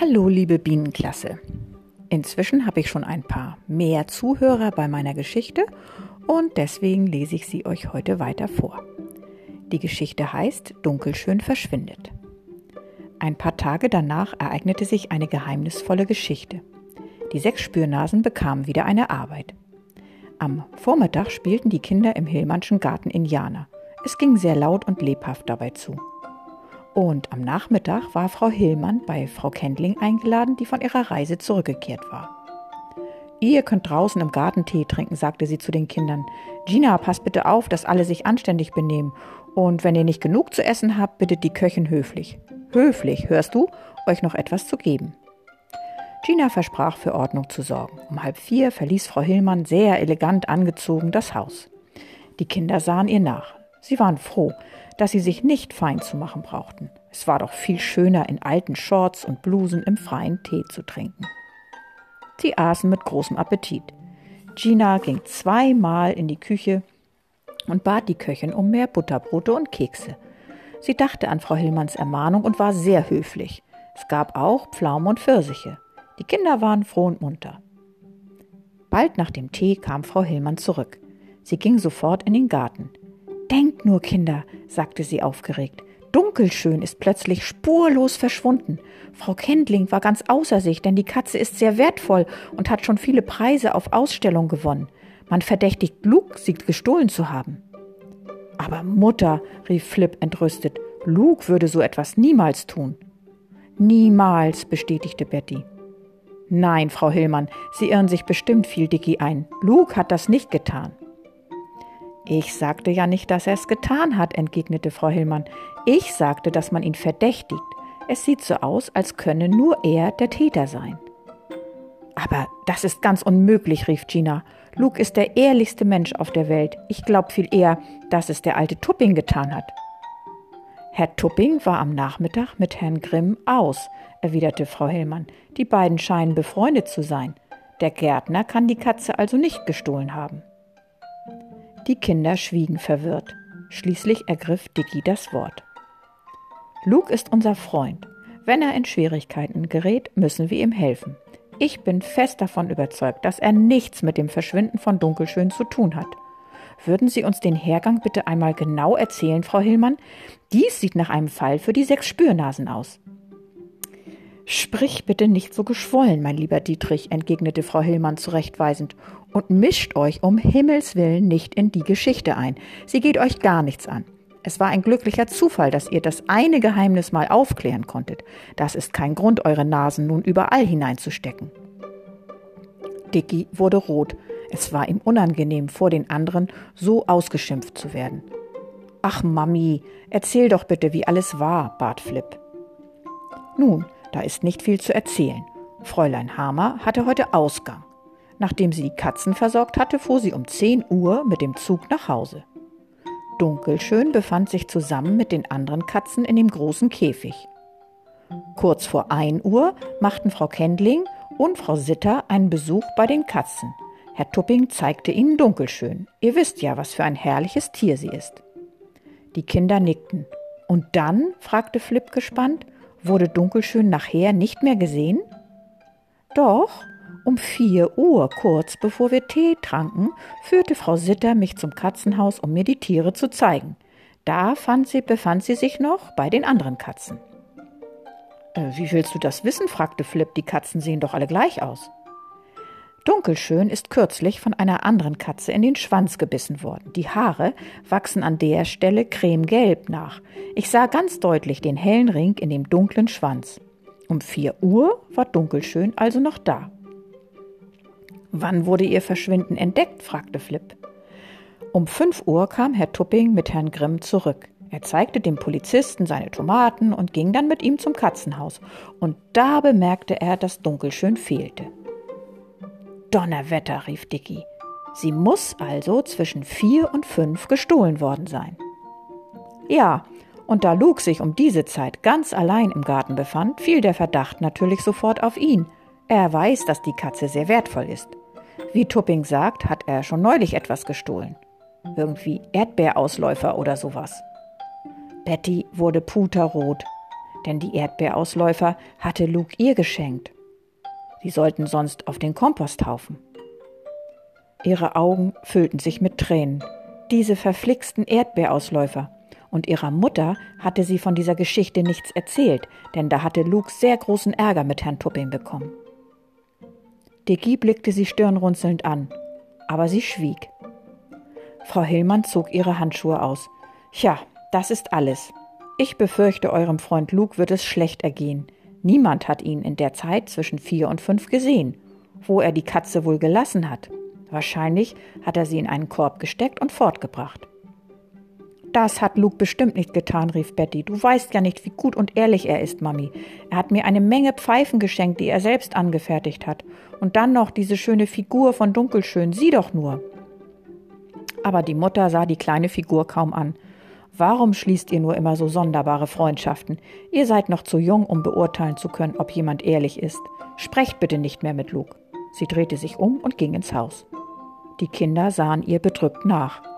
Hallo, liebe Bienenklasse. Inzwischen habe ich schon ein paar mehr Zuhörer bei meiner Geschichte und deswegen lese ich sie euch heute weiter vor. Die Geschichte heißt Dunkelschön verschwindet. Ein paar Tage danach ereignete sich eine geheimnisvolle Geschichte. Die sechs Spürnasen bekamen wieder eine Arbeit. Am Vormittag spielten die Kinder im Hillmannschen Garten Indianer. Es ging sehr laut und lebhaft dabei zu. Und am Nachmittag war Frau Hillmann bei Frau Kendling eingeladen, die von ihrer Reise zurückgekehrt war. Ihr könnt draußen im Garten Tee trinken, sagte sie zu den Kindern. Gina, passt bitte auf, dass alle sich anständig benehmen. Und wenn ihr nicht genug zu essen habt, bittet die Köchin höflich. Höflich, hörst du, euch noch etwas zu geben. Gina versprach, für Ordnung zu sorgen. Um halb vier verließ Frau Hillmann sehr elegant angezogen das Haus. Die Kinder sahen ihr nach. Sie waren froh, dass sie sich nicht fein zu machen brauchten. Es war doch viel schöner, in alten Shorts und Blusen im freien Tee zu trinken. Sie aßen mit großem Appetit. Gina ging zweimal in die Küche und bat die Köchin um mehr Butterbrote und Kekse. Sie dachte an Frau Hillmanns Ermahnung und war sehr höflich. Es gab auch Pflaumen und Pfirsiche. Die Kinder waren froh und munter. Bald nach dem Tee kam Frau Hillmann zurück. Sie ging sofort in den Garten. Denkt nur, Kinder, sagte sie aufgeregt. Dunkelschön ist plötzlich spurlos verschwunden. Frau Kendling war ganz außer sich, denn die Katze ist sehr wertvoll und hat schon viele Preise auf Ausstellung gewonnen. Man verdächtigt Luke, sie gestohlen zu haben. Aber Mutter, rief Flip entrüstet, Luke würde so etwas niemals tun. Niemals, bestätigte Betty. Nein, Frau Hillmann, Sie irren sich bestimmt, fiel Dicky ein. Luke hat das nicht getan. Ich sagte ja nicht, dass er es getan hat, entgegnete Frau Hillmann. Ich sagte, dass man ihn verdächtigt. Es sieht so aus, als könne nur er der Täter sein. Aber das ist ganz unmöglich, rief Gina. Luke ist der ehrlichste Mensch auf der Welt. Ich glaube viel eher, dass es der alte Tupping getan hat. Herr Tupping war am Nachmittag mit Herrn Grimm aus, erwiderte Frau Hillmann. Die beiden scheinen befreundet zu sein. Der Gärtner kann die Katze also nicht gestohlen haben. Die Kinder schwiegen verwirrt. Schließlich ergriff Dicky das Wort. Luke ist unser Freund. Wenn er in Schwierigkeiten gerät, müssen wir ihm helfen. Ich bin fest davon überzeugt, dass er nichts mit dem Verschwinden von Dunkelschön zu tun hat. Würden Sie uns den Hergang bitte einmal genau erzählen, Frau Hillmann? Dies sieht nach einem Fall für die sechs Spürnasen aus. Sprich bitte nicht so geschwollen, mein lieber Dietrich, entgegnete Frau Hillmann zurechtweisend, und mischt euch um Himmels willen nicht in die Geschichte ein. Sie geht euch gar nichts an. Es war ein glücklicher Zufall, dass ihr das eine Geheimnis mal aufklären konntet. Das ist kein Grund, eure Nasen nun überall hineinzustecken. Dicky wurde rot. Es war ihm unangenehm, vor den anderen so ausgeschimpft zu werden. Ach, Mami, erzähl doch bitte, wie alles war, bat Flip. Nun, da ist nicht viel zu erzählen. Fräulein Hamer hatte heute Ausgang. Nachdem sie die Katzen versorgt hatte, fuhr sie um 10 Uhr mit dem Zug nach Hause. Dunkelschön befand sich zusammen mit den anderen Katzen in dem großen Käfig. Kurz vor 1 Uhr machten Frau Kendling und Frau Sitter einen Besuch bei den Katzen. Herr Tupping zeigte ihnen Dunkelschön. Ihr wisst ja, was für ein herrliches Tier sie ist. Die Kinder nickten. Und dann? fragte Flip gespannt. Wurde Dunkelschön nachher nicht mehr gesehen? Doch, um vier Uhr, kurz bevor wir Tee tranken, führte Frau Sitter mich zum Katzenhaus, um mir die Tiere zu zeigen. Da sie, befand sie sich noch bei den anderen Katzen. Äh, wie willst du das wissen? fragte Flip. Die Katzen sehen doch alle gleich aus. Dunkelschön ist kürzlich von einer anderen Katze in den Schwanz gebissen worden. Die Haare wachsen an der Stelle cremegelb nach. Ich sah ganz deutlich den hellen Ring in dem dunklen Schwanz. Um vier Uhr war Dunkelschön also noch da. Wann wurde ihr Verschwinden entdeckt? fragte Flip. Um fünf Uhr kam Herr Tupping mit Herrn Grimm zurück. Er zeigte dem Polizisten seine Tomaten und ging dann mit ihm zum Katzenhaus. Und da bemerkte er, dass Dunkelschön fehlte. Donnerwetter, rief Dicky. Sie muss also zwischen vier und fünf gestohlen worden sein. Ja, und da Luke sich um diese Zeit ganz allein im Garten befand, fiel der Verdacht natürlich sofort auf ihn. Er weiß, dass die Katze sehr wertvoll ist. Wie Tupping sagt, hat er schon neulich etwas gestohlen. Irgendwie Erdbeerausläufer oder sowas. Betty wurde puterrot. denn die Erdbeerausläufer hatte Luke ihr geschenkt. Sie sollten sonst auf den Komposthaufen. Ihre Augen füllten sich mit Tränen. Diese verflixten Erdbeerausläufer. Und ihrer Mutter hatte sie von dieser Geschichte nichts erzählt, denn da hatte Luke sehr großen Ärger mit Herrn Tupping bekommen. Dicky blickte sie stirnrunzelnd an, aber sie schwieg. Frau Hillmann zog ihre Handschuhe aus. Tja, das ist alles. Ich befürchte, eurem Freund Luke wird es schlecht ergehen. Niemand hat ihn in der Zeit zwischen vier und fünf gesehen. Wo er die Katze wohl gelassen hat. Wahrscheinlich hat er sie in einen Korb gesteckt und fortgebracht. Das hat Luke bestimmt nicht getan, rief Betty. Du weißt ja nicht, wie gut und ehrlich er ist, Mami. Er hat mir eine Menge Pfeifen geschenkt, die er selbst angefertigt hat. Und dann noch diese schöne Figur von Dunkelschön. Sieh doch nur. Aber die Mutter sah die kleine Figur kaum an. Warum schließt ihr nur immer so sonderbare Freundschaften? Ihr seid noch zu jung, um beurteilen zu können, ob jemand ehrlich ist. Sprecht bitte nicht mehr mit Luke. Sie drehte sich um und ging ins Haus. Die Kinder sahen ihr bedrückt nach.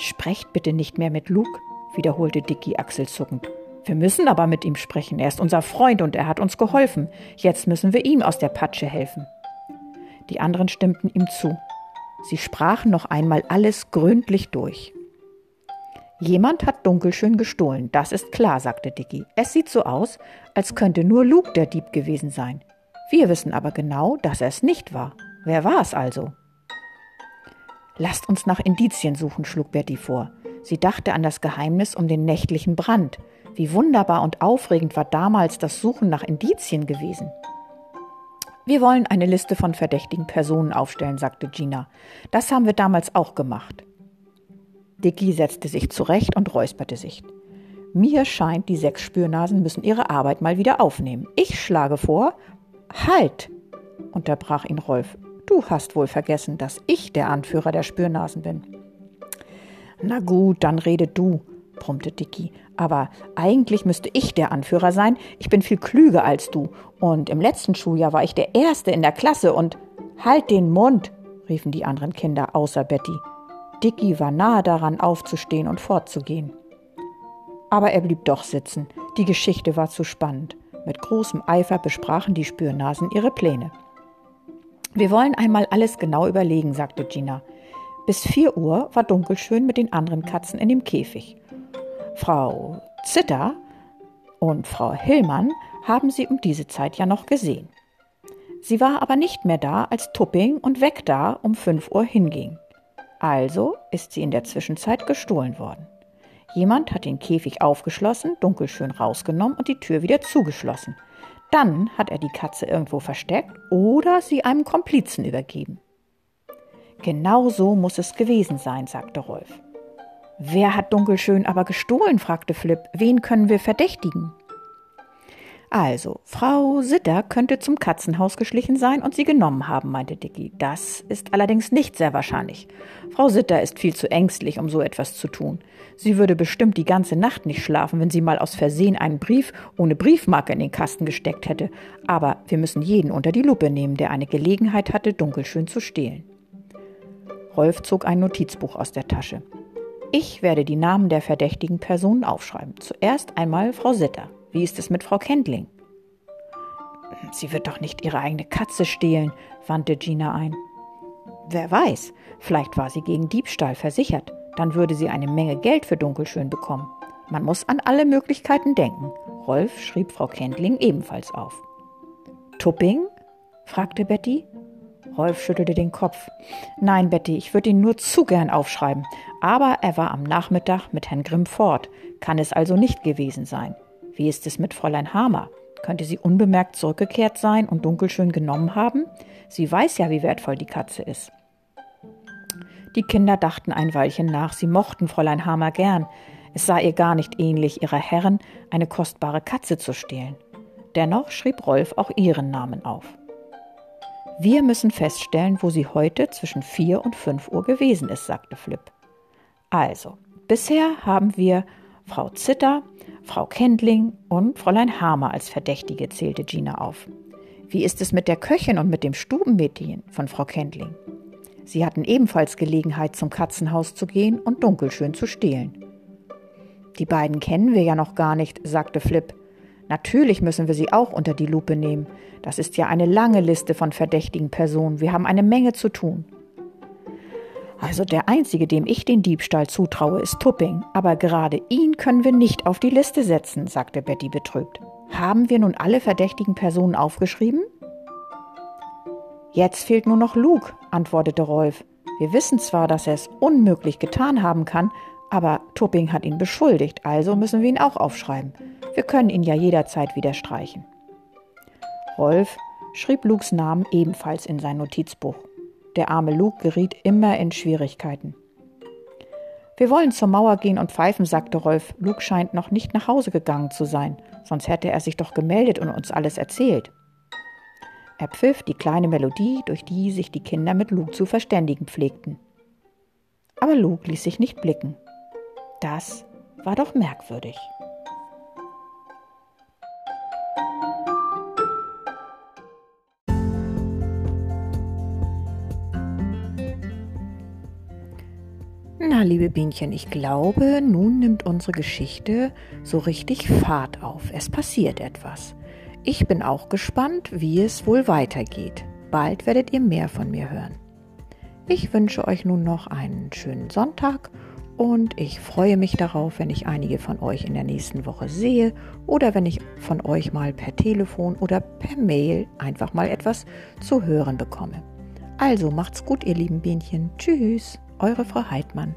Sprecht bitte nicht mehr mit Luke, wiederholte Dicky achselzuckend. Wir müssen aber mit ihm sprechen. Er ist unser Freund und er hat uns geholfen. Jetzt müssen wir ihm aus der Patsche helfen. Die anderen stimmten ihm zu. Sie sprachen noch einmal alles gründlich durch. Jemand hat Dunkelschön gestohlen, das ist klar, sagte Dicky. Es sieht so aus, als könnte nur Luke der Dieb gewesen sein. Wir wissen aber genau, dass er es nicht war. Wer war es also? Lasst uns nach Indizien suchen, schlug Betty vor. Sie dachte an das Geheimnis um den nächtlichen Brand. Wie wunderbar und aufregend war damals das Suchen nach Indizien gewesen. Wir wollen eine Liste von verdächtigen Personen aufstellen, sagte Gina. Das haben wir damals auch gemacht. Dicky setzte sich zurecht und räusperte sich. Mir scheint, die sechs Spürnasen müssen ihre Arbeit mal wieder aufnehmen. Ich schlage vor. Halt! unterbrach ihn Rolf. Du hast wohl vergessen, dass ich der Anführer der Spürnasen bin. Na gut, dann rede du, brummte Dicky. Aber eigentlich müsste ich der Anführer sein. Ich bin viel klüger als du. Und im letzten Schuljahr war ich der Erste in der Klasse und Halt den Mund, riefen die anderen Kinder außer Betty. Dicky war nahe daran, aufzustehen und fortzugehen. Aber er blieb doch sitzen. Die Geschichte war zu spannend. Mit großem Eifer besprachen die Spürnasen ihre Pläne. Wir wollen einmal alles genau überlegen, sagte Gina. Bis vier Uhr war Dunkelschön mit den anderen Katzen in dem Käfig. Frau Zitter und Frau Hillmann haben sie um diese Zeit ja noch gesehen. Sie war aber nicht mehr da, als Tupping und Weg da um fünf Uhr hinging. Also ist sie in der Zwischenzeit gestohlen worden. Jemand hat den Käfig aufgeschlossen, dunkelschön rausgenommen und die Tür wieder zugeschlossen. Dann hat er die Katze irgendwo versteckt oder sie einem Komplizen übergeben. Genau so muss es gewesen sein, sagte Rolf. Wer hat Dunkelschön aber gestohlen? fragte Flip. Wen können wir verdächtigen? Also, Frau Sitter könnte zum Katzenhaus geschlichen sein und sie genommen haben, meinte Dicky. Das ist allerdings nicht sehr wahrscheinlich. Frau Sitter ist viel zu ängstlich, um so etwas zu tun. Sie würde bestimmt die ganze Nacht nicht schlafen, wenn sie mal aus Versehen einen Brief ohne Briefmarke in den Kasten gesteckt hätte. Aber wir müssen jeden unter die Lupe nehmen, der eine Gelegenheit hatte, dunkelschön zu stehlen. Rolf zog ein Notizbuch aus der Tasche. Ich werde die Namen der verdächtigen Personen aufschreiben. Zuerst einmal Frau Sitter. Wie ist es mit Frau Kendling? Sie wird doch nicht ihre eigene Katze stehlen, wandte Gina ein. Wer weiß, vielleicht war sie gegen Diebstahl versichert. Dann würde sie eine Menge Geld für Dunkelschön bekommen. Man muss an alle Möglichkeiten denken. Rolf schrieb Frau Kendling ebenfalls auf. Tupping? fragte Betty. Rolf schüttelte den Kopf. Nein, Betty, ich würde ihn nur zu gern aufschreiben. Aber er war am Nachmittag mit Herrn Grimm fort, kann es also nicht gewesen sein. Wie ist es mit Fräulein Hamer? Könnte sie unbemerkt zurückgekehrt sein und Dunkelschön genommen haben? Sie weiß ja, wie wertvoll die Katze ist. Die Kinder dachten ein Weilchen nach, sie mochten Fräulein Hamer gern. Es sei ihr gar nicht ähnlich, ihrer Herren eine kostbare Katze zu stehlen. Dennoch schrieb Rolf auch ihren Namen auf. Wir müssen feststellen, wo sie heute zwischen vier und fünf Uhr gewesen ist, sagte Flip. Also, bisher haben wir Frau Zitter, Frau Kendling und Fräulein Hamer als Verdächtige, zählte Gina auf. Wie ist es mit der Köchin und mit dem Stubenmädchen von Frau Kendling? Sie hatten ebenfalls Gelegenheit, zum Katzenhaus zu gehen und dunkelschön zu stehlen. Die beiden kennen wir ja noch gar nicht, sagte Flip. Natürlich müssen wir sie auch unter die Lupe nehmen. Das ist ja eine lange Liste von verdächtigen Personen. Wir haben eine Menge zu tun. Also der Einzige, dem ich den Diebstahl zutraue, ist Tupping. Aber gerade ihn können wir nicht auf die Liste setzen, sagte Betty betrübt. Haben wir nun alle verdächtigen Personen aufgeschrieben? Jetzt fehlt nur noch Luke, antwortete Rolf. Wir wissen zwar, dass er es unmöglich getan haben kann, aber Tupping hat ihn beschuldigt, also müssen wir ihn auch aufschreiben. Wir können ihn ja jederzeit wieder streichen. Rolf schrieb Lukes Namen ebenfalls in sein Notizbuch. Der arme Luke geriet immer in Schwierigkeiten. Wir wollen zur Mauer gehen und pfeifen, sagte Rolf. Luke scheint noch nicht nach Hause gegangen zu sein, sonst hätte er sich doch gemeldet und uns alles erzählt. Er pfiff die kleine Melodie, durch die sich die Kinder mit Luke zu verständigen pflegten. Aber Luke ließ sich nicht blicken. Das war doch merkwürdig. Liebe Bienchen, ich glaube, nun nimmt unsere Geschichte so richtig Fahrt auf. Es passiert etwas. Ich bin auch gespannt, wie es wohl weitergeht. Bald werdet ihr mehr von mir hören. Ich wünsche euch nun noch einen schönen Sonntag und ich freue mich darauf, wenn ich einige von euch in der nächsten Woche sehe oder wenn ich von euch mal per Telefon oder per Mail einfach mal etwas zu hören bekomme. Also macht's gut, ihr lieben Bienchen. Tschüss. Eure Frau Heidmann.